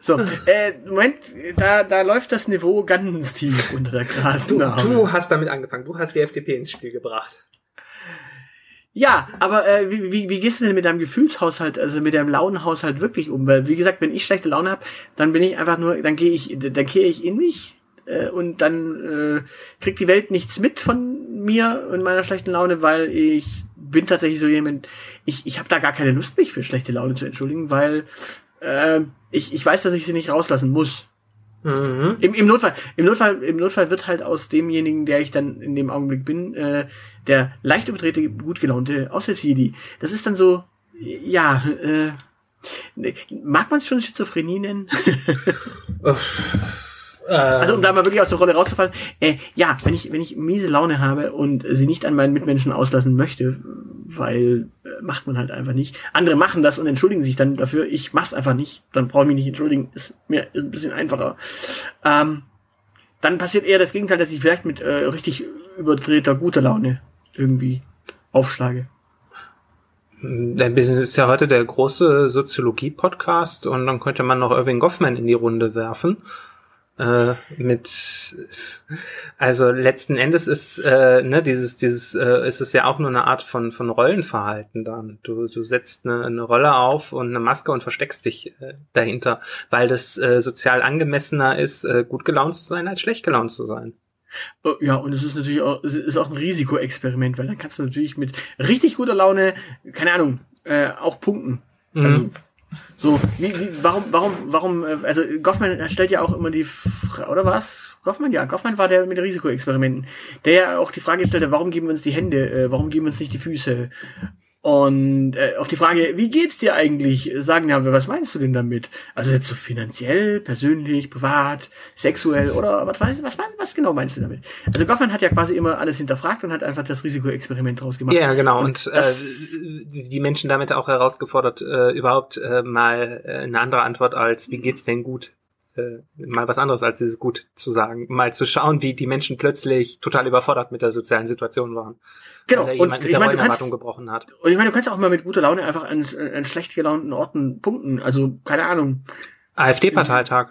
so, äh, Moment, da, da läuft das Niveau ganz tief unter der Du, Grasnarbe. du hast damit angefangen. Du hast die FDP ins Spiel gebracht. Ja, aber äh, wie, wie, wie gehst du denn mit deinem Gefühlshaushalt, also mit deinem Launenhaushalt wirklich um? Weil, wie gesagt, wenn ich schlechte Laune habe, dann bin ich einfach nur, dann gehe ich, dann kehre ich in mich äh, und dann äh, kriegt die Welt nichts mit von mir und meiner schlechten Laune, weil ich bin tatsächlich so jemand, ich, ich habe da gar keine Lust, mich für schlechte Laune zu entschuldigen, weil äh, ich, ich weiß, dass ich sie nicht rauslassen muss. Mhm. Im, Im Notfall, im Notfall, im Notfall wird halt aus demjenigen, der ich dann in dem Augenblick bin, äh, der leicht überdrehte, gut gelaunte Aushilfsjedi. Das ist dann so, ja, äh, ne, mag man es schon Schizophrenie nennen? [laughs] [laughs] also um da mal wirklich aus der Rolle rauszufallen, äh, ja, wenn ich, wenn ich miese Laune habe und sie nicht an meinen Mitmenschen auslassen möchte, weil äh, macht man halt einfach nicht. Andere machen das und entschuldigen sich dann dafür. Ich mach's einfach nicht. Dann brauche ich mich nicht entschuldigen. Ist mir ist ein bisschen einfacher. Ähm, dann passiert eher das Gegenteil, dass ich vielleicht mit äh, richtig überdrehter guter Laune irgendwie aufschlage. Dein Business ist ja heute der große Soziologie-Podcast und dann könnte man noch Irving Goffman in die Runde werfen. Äh, mit also letzten Endes ist äh, ne dieses dieses äh, ist es ja auch nur eine Art von von Rollenverhalten dann du du setzt eine, eine Rolle auf und eine Maske und versteckst dich äh, dahinter weil das äh, sozial angemessener ist äh, gut gelaunt zu sein als schlecht gelaunt zu sein Oh, Ja, und es ist natürlich auch, es ist auch ein Risikoexperiment, weil dann kannst du natürlich mit richtig guter Laune, keine Ahnung, äh, auch punkten. Also, Mhm. So, wie, wie, warum, warum, warum, äh, also Goffman stellt ja auch immer die Frage, oder was? Goffman, ja, Goffman war der mit Risikoexperimenten, der ja auch die Frage gestellt hat, warum geben wir uns die Hände, äh, warum geben wir uns nicht die Füße? Und äh, auf die Frage, wie geht's dir eigentlich, sagen ja, was meinst du denn damit? Also jetzt so finanziell, persönlich, privat, sexuell oder was, was, was, was genau meinst du damit? Also Goffman hat ja quasi immer alles hinterfragt und hat einfach das Risikoexperiment draus gemacht. Ja, genau. Und, äh, das- die Menschen damit auch herausgefordert, äh, überhaupt äh, mal äh, eine andere Antwort als wie geht's denn gut? Äh, mal was anderes als dieses gut zu sagen. Mal zu schauen, wie die Menschen plötzlich total überfordert mit der sozialen Situation waren. Genau, Weil und jemand mit ich der meine, du kannst, gebrochen hat. und ich meine, du kannst auch mal mit guter Laune einfach an, an schlecht gelaunten Orten punkten. Also, keine Ahnung. AfD-Parteitag.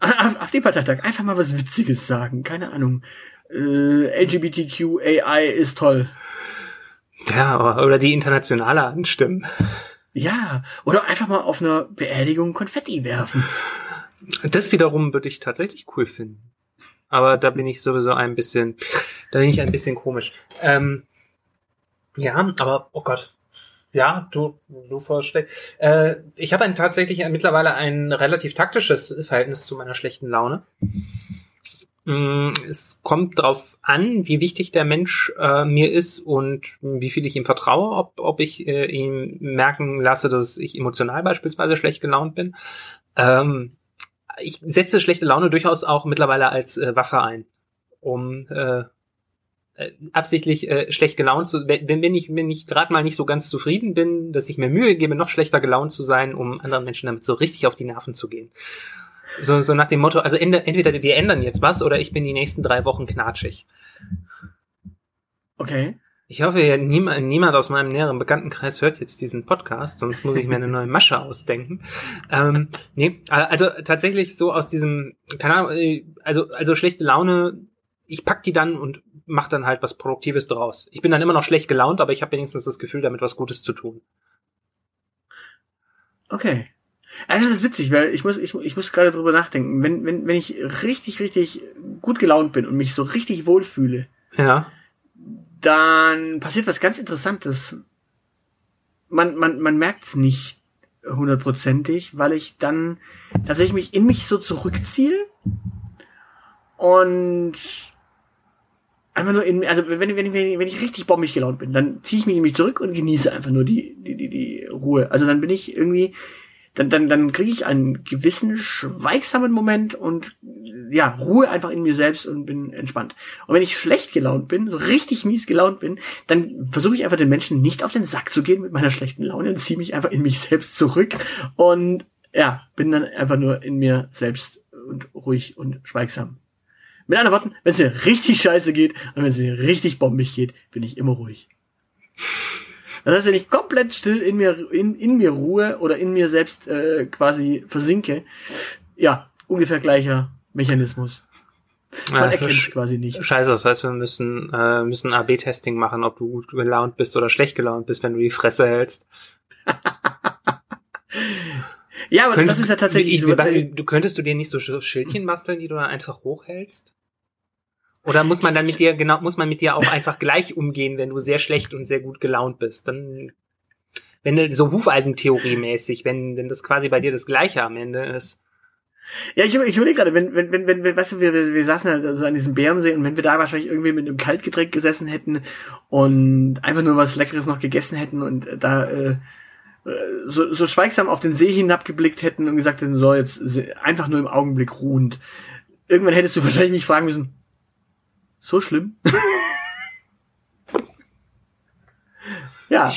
[laughs] Auf dem Parteitag einfach mal was Witziges sagen. Keine Ahnung. Äh, LGBTQAI ist toll. Ja, oder die Internationale anstimmen. Ja, oder einfach mal auf einer Beerdigung Konfetti werfen. Das wiederum würde ich tatsächlich cool finden. Aber da bin ich sowieso ein bisschen, da bin ich ein bisschen komisch. Ähm, ja, aber oh Gott. Ja, du, du vorschlägst. Äh, ich habe ein, tatsächlich ein, mittlerweile ein relativ taktisches Verhältnis zu meiner schlechten Laune. Mm, Es kommt drauf an, wie wichtig der Mensch äh, mir ist und wie viel ich ihm vertraue, ob, ob ich äh, ihm merken lasse, dass ich emotional beispielsweise schlecht gelaunt bin. Ähm, ich setze schlechte Laune durchaus auch mittlerweile als äh, Waffe ein, um äh, äh, absichtlich äh, schlecht gelaunt zu wenn, wenn ich wenn ich gerade mal nicht so ganz zufrieden bin, dass ich mir Mühe gebe, noch schlechter gelaunt zu sein, um anderen Menschen damit so richtig auf die Nerven zu gehen. So, so nach dem Motto, also entweder wir ändern jetzt was oder ich bin die nächsten drei Wochen knatschig. Okay. Ich hoffe, ja, niemand, niemand aus meinem näheren Bekanntenkreis hört jetzt diesen Podcast, sonst muss ich mir eine neue Masche ausdenken. Ähm, nee, also tatsächlich so aus diesem, keine Ahnung, äh, also, also schlechte Laune, ich pack die dann und mach dann halt was Produktives draus. Ich bin dann immer noch schlecht gelaunt, aber ich habe wenigstens das Gefühl, damit was Gutes zu tun. Okay. Also das ist witzig, weil ich muss, ich, ich muss gerade drüber nachdenken. Wenn, wenn, wenn ich richtig, richtig gut gelaunt bin und mich so richtig wohlfühle, ja. Dann passiert was ganz Interessantes. Man, man, man merkt es nicht hundertprozentig, weil ich dann tatsächlich mich in mich so zurückziehe und einfach nur in, also wenn, wenn, wenn, wenn ich richtig bombig gelaunt bin, dann ziehe ich mich in mich zurück und genieße einfach nur die, die, die, die Ruhe. Also dann bin ich irgendwie dann, dann, dann kriege ich einen gewissen schweigsamen Moment und ja, Ruhe einfach in mir selbst und bin entspannt. Und wenn ich schlecht gelaunt bin, so richtig mies gelaunt bin, dann versuche ich einfach den Menschen nicht auf den Sack zu gehen mit meiner schlechten Laune und ziehe mich einfach in mich [laughs] selbst zurück und ja, bin dann einfach nur in mir selbst und ruhig und schweigsam. Mit anderen Worten, wenn es mir richtig scheiße geht und wenn es mir richtig bombig geht, bin ich immer ruhig. Das heißt, wenn ich komplett still in mir, in, in mir ruhe oder in mir selbst äh, quasi versinke, ja, ungefähr gleicher Mechanismus. Man ja, erkennt es quasi nicht. Scheiße, das heißt, wir müssen, äh, müssen AB-Testing machen, ob du gut gelaunt bist oder schlecht gelaunt bist, wenn du die Fresse hältst. [laughs] ja, aber Könnt, das ist ja tatsächlich ich, so. Du könntest du dir nicht so Schildchen basteln, die du dann einfach hochhältst? Oder muss man dann mit dir, genau, muss man mit dir auch einfach gleich umgehen, wenn du sehr schlecht und sehr gut gelaunt bist? Dann, wenn du so Hufeisentheorie-mäßig, wenn, wenn das quasi bei dir das Gleiche am Ende ist. Ja, ich, ich überlege gerade, wenn, wenn, wenn, wenn, wenn, weißt du, wir, wir saßen halt so an diesem Bärensee und wenn wir da wahrscheinlich irgendwie mit einem Kaltgetränk gesessen hätten und einfach nur was Leckeres noch gegessen hätten und da äh, so, so schweigsam auf den See hinabgeblickt hätten und gesagt hätten, so jetzt einfach nur im Augenblick ruhend. Irgendwann hättest du wahrscheinlich mich fragen müssen, so schlimm? [laughs] ja.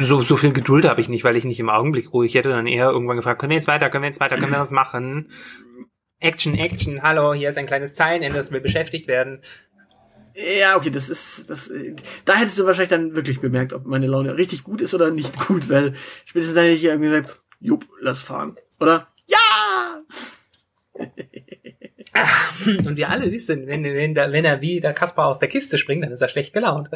so, so viel Geduld habe ich nicht, weil ich nicht im Augenblick ruhig hätte dann eher irgendwann gefragt, können wir jetzt weiter, können wir jetzt weiter, können wir was machen? Action, Action, hallo, hier ist ein kleines Zeilenende, das will beschäftigt werden. Ja, okay, das ist, das, da hättest du wahrscheinlich dann wirklich bemerkt, ob meine Laune richtig gut ist oder nicht gut, weil spätestens dann hätte ich irgendwie gesagt, jupp, lass fahren. Oder? Ja! [laughs] Und wir alle wissen, wenn, wenn, da, wenn er wie der Kaspar aus der Kiste springt, dann ist er schlecht gelaunt.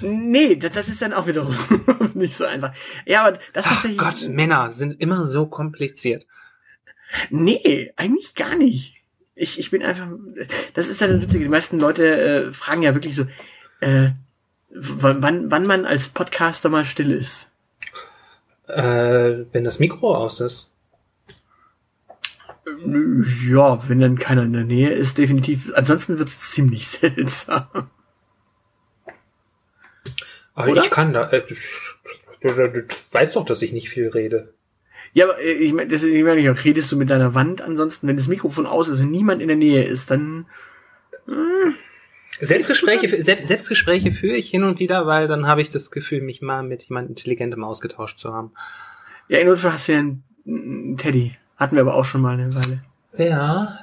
Nee, das, das ist dann auch wiederum [laughs] nicht so einfach. Ja, aber das Ach tatsächlich. Gott, Männer sind immer so kompliziert. Nee, eigentlich gar nicht. Ich, ich bin einfach. Das ist ja das Witzige. Die meisten Leute äh, fragen ja wirklich so, äh, wann, wann man als Podcaster mal still ist. Äh, wenn das Mikro aus ist. Ja, wenn dann keiner in der Nähe ist, definitiv. Ansonsten wird es ziemlich [laughs] seltsam. Aber Oder? ich kann da. Äh, du, du, du, weißt doch, dass ich nicht viel rede. Ja, aber äh, ich meine, deswegen meine ich auch, redest du mit deiner Wand? Ansonsten, wenn das Mikrofon aus ist und niemand in der Nähe ist, dann. Hm, Selbstgespräche, Selbst, Selbstgespräche führe ich hin und wieder, weil dann habe ich das Gefühl, mich mal mit jemand Intelligentem ausgetauscht zu haben. Ja, in Notfall hast du ja einen, einen Teddy. Hatten wir aber auch schon mal eine Weile. Ja.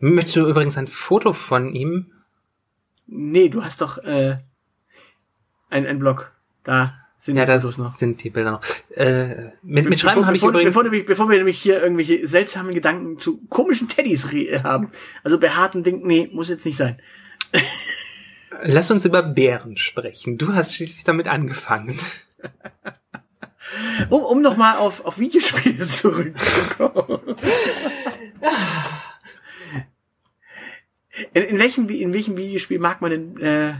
Möchtest du übrigens ein Foto von ihm? Nee, du hast doch äh, ein, ein Blog. Da sind ja, die Fotos noch. sind die Bilder noch. Äh, mit, mit Schreiben habe ich übrigens... Bevor, bevor, bevor wir nämlich hier irgendwelche seltsamen Gedanken zu komischen Teddys haben, also behaarten Dingen, nee, muss jetzt nicht sein. Lass uns über Bären sprechen. Du hast schließlich damit angefangen. [laughs] Um, um nochmal auf, auf Videospiele [laughs] zurückzukommen. in, in, welchem, in welchem Videospiel mag man denn äh,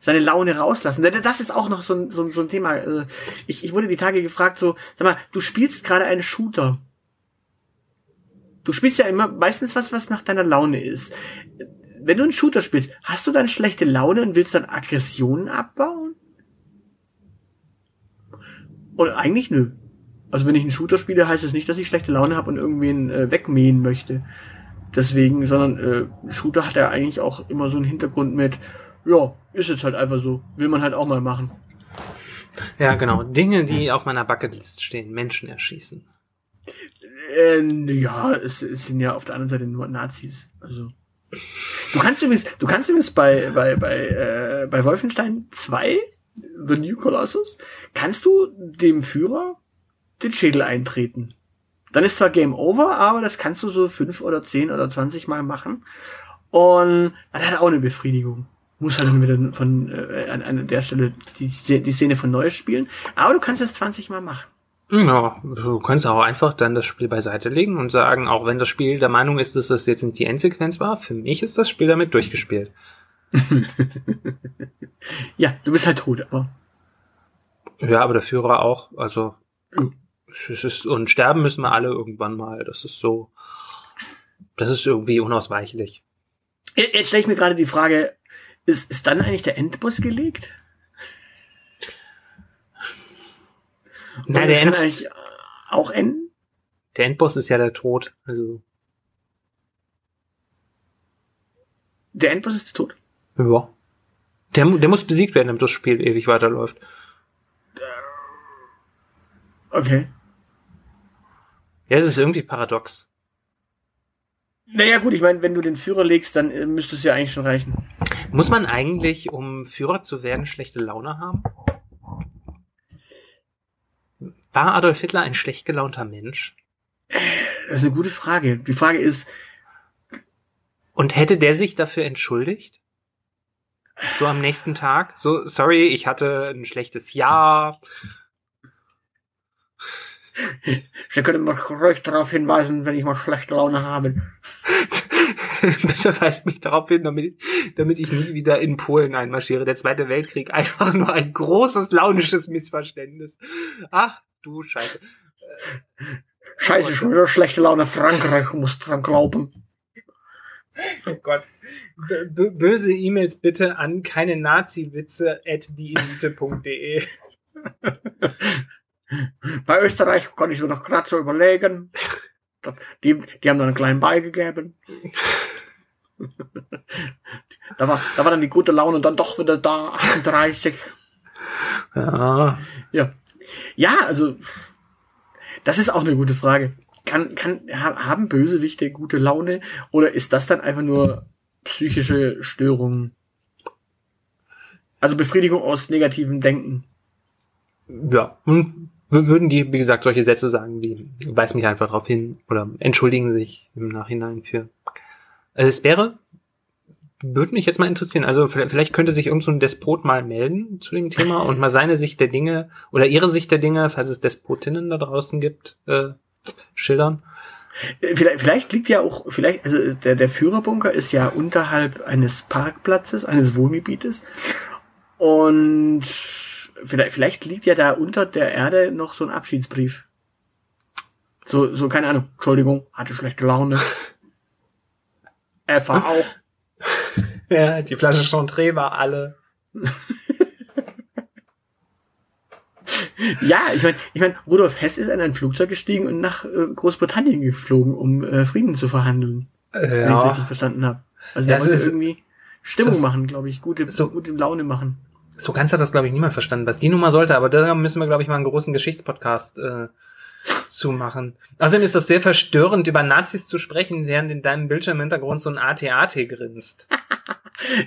seine Laune rauslassen? Denn das ist auch noch so ein, so, so ein Thema. Also ich, ich wurde die Tage gefragt, so, sag mal, du spielst gerade einen Shooter. Du spielst ja immer meistens was, was nach deiner Laune ist. Wenn du einen Shooter spielst, hast du dann schlechte Laune und willst dann Aggressionen abbauen? Und eigentlich nö. Also wenn ich einen Shooter spiele, heißt es das nicht, dass ich schlechte Laune habe und irgendwen äh, wegmähen möchte. deswegen, sondern äh, Shooter hat ja eigentlich auch immer so einen Hintergrund mit, ja, ist jetzt halt einfach so, will man halt auch mal machen. Ja, genau. Dinge, die auf meiner Bucketlist stehen. Menschen erschießen. Äh, ja, es, es sind ja auf der anderen Seite nur Nazis. Also. Du kannst übrigens, du kannst übrigens bei, bei, bei, äh, bei Wolfenstein 2, The New Colossus, kannst du dem Führer den Schädel eintreten. Dann ist zwar Game Over, aber das kannst du so fünf oder zehn oder zwanzig Mal machen. Und das hat auch eine Befriedigung. Muss halt dann wieder von äh, an, an der Stelle die, die Szene von neu spielen. Aber du kannst es 20 Mal machen. Ja, du kannst auch einfach dann das Spiel beiseite legen und sagen, auch wenn das Spiel der Meinung ist, dass das jetzt nicht die Endsequenz war, für mich ist das Spiel damit durchgespielt. [laughs] ja, du bist halt tot, aber. Ja, aber der Führer auch, also es ist, und sterben müssen wir alle irgendwann mal. Das ist so, das ist irgendwie unausweichlich. Jetzt stelle ich mir gerade die Frage, ist, ist dann eigentlich der Endboss gelegt? Nein, der kann End eigentlich auch enden? Der Endboss ist ja der Tod. Also. Der Endboss ist der Tod? Ja. Der, der muss besiegt werden, damit das Spiel ewig weiterläuft. Okay. Ja, es ist irgendwie paradox. Naja, gut, ich meine, wenn du den Führer legst, dann äh, müsste es ja eigentlich schon reichen. Muss man eigentlich, um Führer zu werden, schlechte Laune haben? War Adolf Hitler ein schlecht gelaunter Mensch? Das ist eine gute Frage. Die Frage ist. Und hätte der sich dafür entschuldigt? So am nächsten Tag? So, sorry, ich hatte ein schlechtes Jahr. Sie können mich ruhig darauf hinweisen, wenn ich mal schlechte Laune habe. [laughs] Bitte weist mich darauf hin, damit, damit ich nie wieder in Polen einmarschiere. Der Zweite Weltkrieg, einfach nur ein großes launisches Missverständnis. Ach, du Scheiße. Scheiße, schon wieder schlechte Laune. Frankreich muss dran glauben. Oh Gott. B böse E-Mails bitte an keine Nazi-Witze at dieelite.de. [laughs] Bei Österreich konnte ich nur noch gerade so überlegen. Die, die haben dann einen kleinen Ball gegeben. da, war, da war dann die gute Laune dann doch wieder da, 38. Ja. Ja. Ja, also, das ist auch eine gute Frage. Kann, kann, haben Bösewichte gute Laune oder ist das dann einfach nur psychische Störungen? Also Befriedigung aus negativem Denken. Ja, und würden die, wie gesagt, solche Sätze sagen wie, weis mich einfach darauf hin oder entschuldigen sich im Nachhinein für. Also es wäre, würde mich jetzt mal interessieren, also vielleicht könnte sich irgend so ein Despot mal melden zu dem Thema und mal seine Sicht der Dinge oder ihre Sicht der Dinge, falls es Despotinnen da draußen gibt, äh, schildern. Vielleicht, vielleicht liegt ja auch, vielleicht, also der, der Führerbunker ist ja unterhalb eines Parkplatzes, eines Wohngebietes und vielleicht, vielleicht liegt ja da unter der Erde noch so ein Abschiedsbrief. So, so, keine Ahnung. Entschuldigung, hatte schlechte Laune. Er war auch. [laughs] Ja, die Flasche Chantre war alle. [laughs] ja, ich meine, ich mein, Rudolf Hess ist in ein Flugzeug gestiegen und nach äh, Großbritannien geflogen, um äh, Frieden zu verhandeln. Ja. Wenn ich es richtig verstanden habe. Also der Das wollte irgendwie Stimmung das- machen, glaube ich, gute, so- gute Laune machen. So ganz hat das, glaube ich, niemand verstanden, was die Nummer sollte, aber da müssen wir, glaube ich, mal einen großen Geschichtspodcast äh, zu machen. Außerdem ist das sehr verstörend, über Nazis zu sprechen, während in deinem Bildschirmhintergrund so ein AT-AT grinst. [laughs]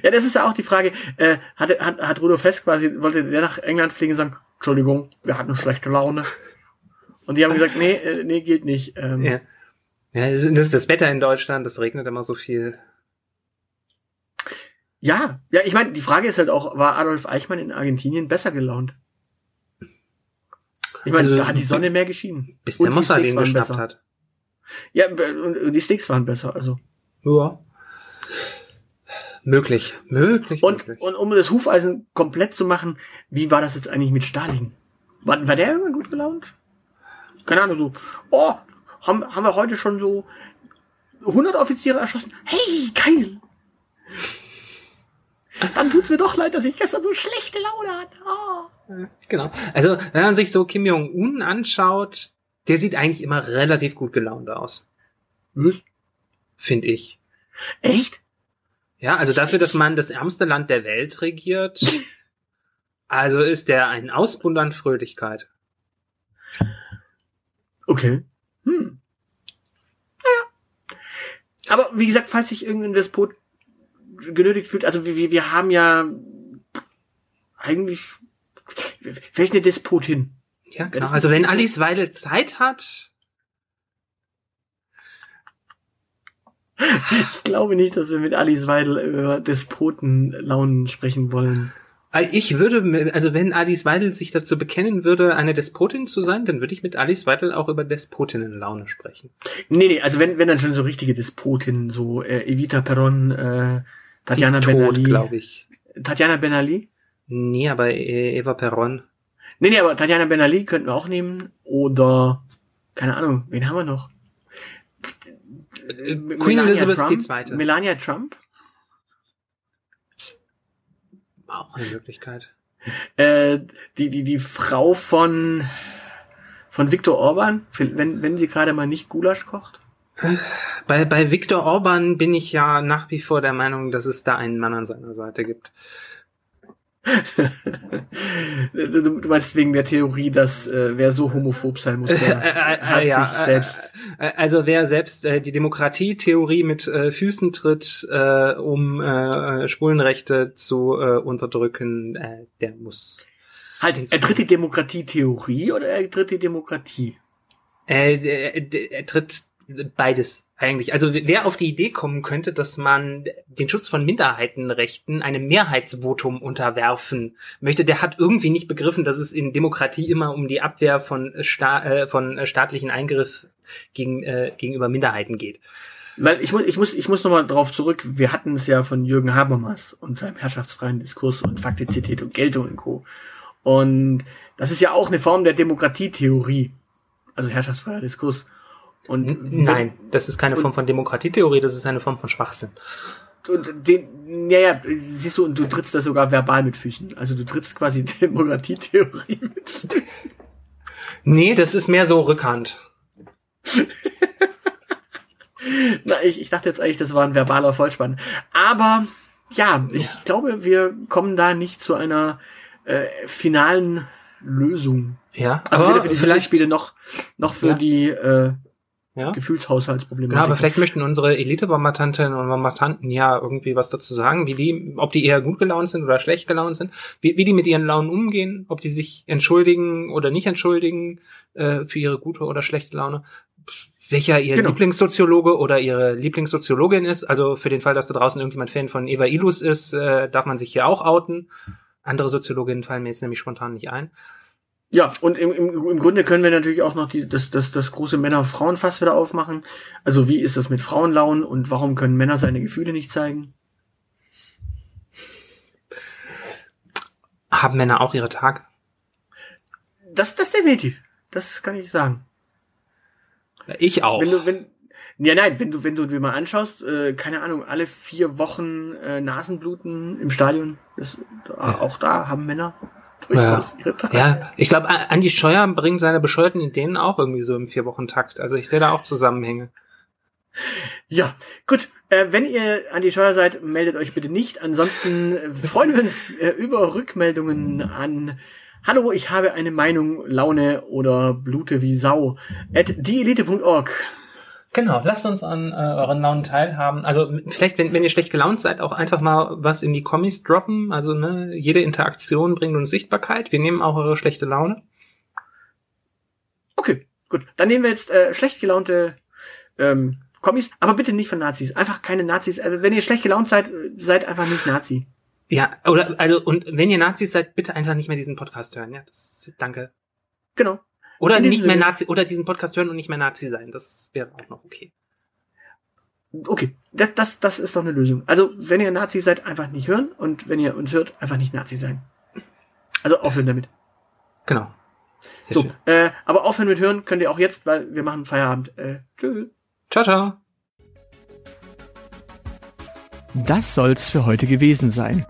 Ja, das ist ja auch die Frage. Äh, hat, hat, hat Rudolf Hess quasi, wollte der nach England fliegen und sagen, Entschuldigung, wir hatten schlechte Laune. Und die haben gesagt, nee, äh, nee, gilt nicht. Ähm, Ja. Ja, das ist das Wetter in Deutschland, das regnet immer so viel. ja, ja, ich meine, die Frage ist halt auch, war Adolf Eichmann in Argentinien besser gelaunt? Ich meine, Also, da hat die Sonne mehr geschienen. Bis der Mossad waren geschnappt besser. hat. Ja, und und die Steaks waren besser, also. Ja. Möglich, möglich, Und, möglich. und um das Hufeisen komplett zu machen, wie war das jetzt eigentlich mit Stalin? War, war der irgendwann gut gelaunt? Keine Ahnung, so, oh, haben, haben wir heute schon so 100 Offiziere erschossen? Hey, geil! Dann tut's mir doch leid, dass ich gestern so schlechte Laune hatte. Oh. Genau. Also, wenn man sich so Kim Jong-un anschaut, der sieht eigentlich immer relativ gut gelaunt aus. Was? finde ich. Echt? Ja, also dafür, dass man das ärmste Land der Welt regiert, [laughs] also ist der ein Ausbund an Fröhlichkeit. Okay. Hm. Naja. Aber wie gesagt, falls sich irgendein Despot genötigt fühlt, also wir, wir haben ja eigentlich vielleicht eine Despotin. Ja, genau. Also wenn Alice Weidel Zeit hat. [laughs] Ich glaube nicht, dass wir mit Alice Weidel über Despotenlaunen sprechen wollen. Äh, ich würde, also wenn Alice Weidel sich dazu bekennen würde, eine Despotin zu sein, dann würde ich mit Alice Weidel auch über Despotinnenlaune sprechen. Nee, nee, also wenn, wenn dann schon so richtige Despotinnen, so äh, Evita Peron, äh, Tatjana Ben Ali. glaube ich. Tatjana Ben Ali? Nee, aber äh, Eva Peron. Nee, nee, aber Tatjana Ben Ali könnten wir auch nehmen. Oder, keine Ahnung, wen haben wir noch? Queen Melania Elizabeth Trump? die Zweite. Melania Trump? Auch eine Möglichkeit. Äh, die, die, die Frau von, von Viktor Orban, wenn, wenn sie gerade mal nicht Gulasch kocht? Bei, bei Viktor Orban bin ich ja nach wie vor der Meinung, dass es da einen Mann an seiner Seite gibt. Du, du meinst wegen der Theorie, dass äh, wer so homophob sein muss, der [laughs] äh, äh, hasst ja, sich selbst. Äh, also wer selbst äh, die Demokratietheorie mit äh, Füßen tritt, äh, um äh, Schwulenrechte zu äh, unterdrücken, äh, der muss. Halt, er tritt die Demokratietheorie oder er tritt die Demokratie? Äh, er, er tritt beides eigentlich. Also wer auf die Idee kommen könnte, dass man den Schutz von Minderheitenrechten einem Mehrheitsvotum unterwerfen möchte, der hat irgendwie nicht begriffen, dass es in Demokratie immer um die Abwehr von, Sta äh, von staatlichen Eingriff gegen, äh, gegenüber Minderheiten geht. Weil ich muss, ich muss, ich muss nochmal drauf zurück. Wir hatten es ja von Jürgen Habermas und seinem herrschaftsfreien Diskurs und Faktizität und Geltung und Co. Und das ist ja auch eine Form der Demokratietheorie. Also herrschaftsfreier Diskurs. Und Nein, das ist keine Form von Demokratietheorie, das ist eine Form von Schwachsinn. Und den, ja, ja, siehst du, und du trittst das sogar verbal mit Füßen. Also du trittst quasi [laughs] Demokratietheorie mit Füßen. Nee, das ist mehr so Rückhand. [laughs] Na, ich, ich dachte jetzt eigentlich, das war ein verbaler Vollspann. Aber ja, ich ja. glaube, wir kommen da nicht zu einer äh, finalen Lösung. Ja, also aber weder für die vielleicht Spiele noch noch für ja. die äh, ja? Gefühlshaushaltsprobleme. Genau, aber vielleicht möchten unsere Elite-Bombardantinnen und Bombardanten ja irgendwie was dazu sagen, wie die, ob die eher gut gelaunt sind oder schlecht gelaunt sind, wie, wie die mit ihren Launen umgehen, ob die sich entschuldigen oder nicht entschuldigen äh, für ihre gute oder schlechte Laune welcher ihr genau. Lieblingssoziologe oder ihre Lieblingssoziologin ist. Also für den Fall, dass da draußen irgendjemand Fan von Eva Ilus ist, äh, darf man sich hier auch outen. Andere Soziologinnen fallen mir jetzt nämlich spontan nicht ein. Ja, und im, im, im Grunde können wir natürlich auch noch die, das, das, das große Männer-Frauen-Fass wieder aufmachen. Also wie ist das mit Frauenlauen und warum können Männer seine Gefühle nicht zeigen? Haben Männer auch ihre Tage? Das, das definitiv. Das kann ich sagen. Ich auch. Wenn du, wenn, ja, nein, wenn du, wenn du dir mal anschaust, äh, keine Ahnung, alle vier Wochen äh, Nasenbluten im Stadion, das, ja. auch da haben Männer ja. ja, ich glaube, Andi Scheuer bringt seine bescheuerten Ideen auch irgendwie so im Vier-Wochen-Takt. Also ich sehe da auch Zusammenhänge. Ja, gut. Äh, wenn ihr Andi Scheuer seid, meldet euch bitte nicht. Ansonsten freuen wir uns äh, über Rückmeldungen an Hallo, ich habe eine Meinung, Laune oder blute wie Sau at dieelite.org. Genau, lasst uns an äh, euren Launen teilhaben. Also vielleicht, wenn, wenn ihr schlecht gelaunt seid, auch einfach mal was in die Kommis droppen. Also ne, jede Interaktion bringt uns Sichtbarkeit. Wir nehmen auch eure schlechte Laune. Okay, gut. Dann nehmen wir jetzt äh, schlecht gelaunte ähm, Kommis, aber bitte nicht von Nazis. Einfach keine Nazis. Also, wenn ihr schlecht gelaunt seid, seid einfach nicht Nazi. Ja, oder also und wenn ihr Nazis seid, bitte einfach nicht mehr diesen Podcast hören. Ja, das, danke. Genau. Oder nicht mehr Nazi, oder diesen Podcast hören und nicht mehr Nazi sein. Das wäre auch noch okay. Okay, das, das, das ist doch eine Lösung. Also, wenn ihr Nazi seid, einfach nicht hören und wenn ihr uns hört, einfach nicht Nazi sein. Also aufhören damit. Genau. Sehr so, äh, aber aufhören mit hören könnt ihr auch jetzt, weil wir machen Feierabend. Äh, tschüss. Ciao, ciao. Das soll's für heute gewesen sein.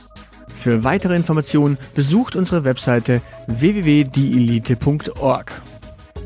Für weitere Informationen besucht unsere Webseite www.dielite.org.